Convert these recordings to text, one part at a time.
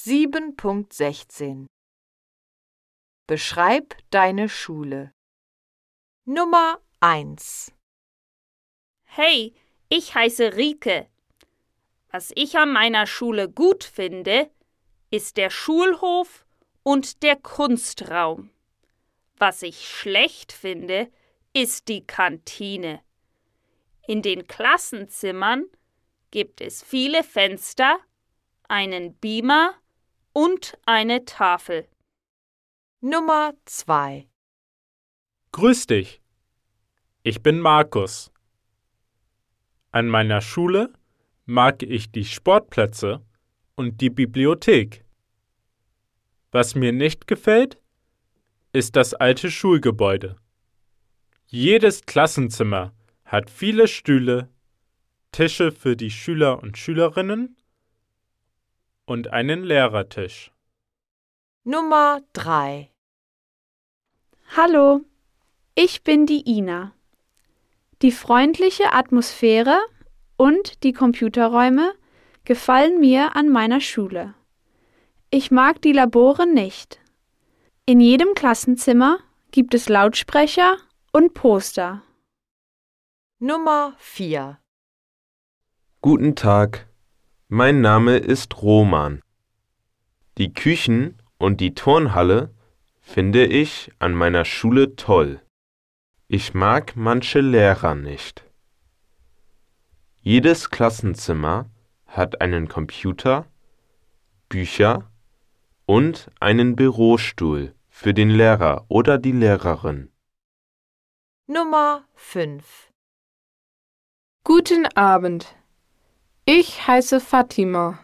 7.16 Beschreib deine Schule. Nummer 1 Hey, ich heiße Rike. Was ich an meiner Schule gut finde, ist der Schulhof und der Kunstraum. Was ich schlecht finde, ist die Kantine. In den Klassenzimmern gibt es viele Fenster, einen Beamer und eine Tafel. Nummer 2 Grüß dich. Ich bin Markus. An meiner Schule mag ich die Sportplätze und die Bibliothek. Was mir nicht gefällt, ist das alte Schulgebäude. Jedes Klassenzimmer hat viele Stühle, Tische für die Schüler und Schülerinnen und einen Lehrertisch. Nummer 3 Hallo, ich bin die Ina. Die freundliche Atmosphäre und die Computerräume gefallen mir an meiner Schule. Ich mag die Labore nicht. In jedem Klassenzimmer gibt es Lautsprecher und Poster. Nummer 4 Guten Tag, mein Name ist Roman. Die Küchen und die Turnhalle finde ich an meiner Schule toll. Ich mag manche Lehrer nicht. Jedes Klassenzimmer hat einen Computer, Bücher und einen Bürostuhl für den Lehrer oder die Lehrerin. Nummer 5 Guten Abend. Ich heiße Fatima.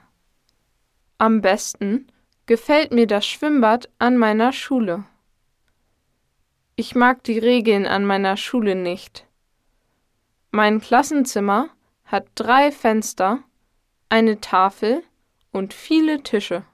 Am besten gefällt mir das Schwimmbad an meiner Schule. Ich mag die Regeln an meiner Schule nicht. Mein Klassenzimmer hat drei Fenster, eine Tafel und viele Tische.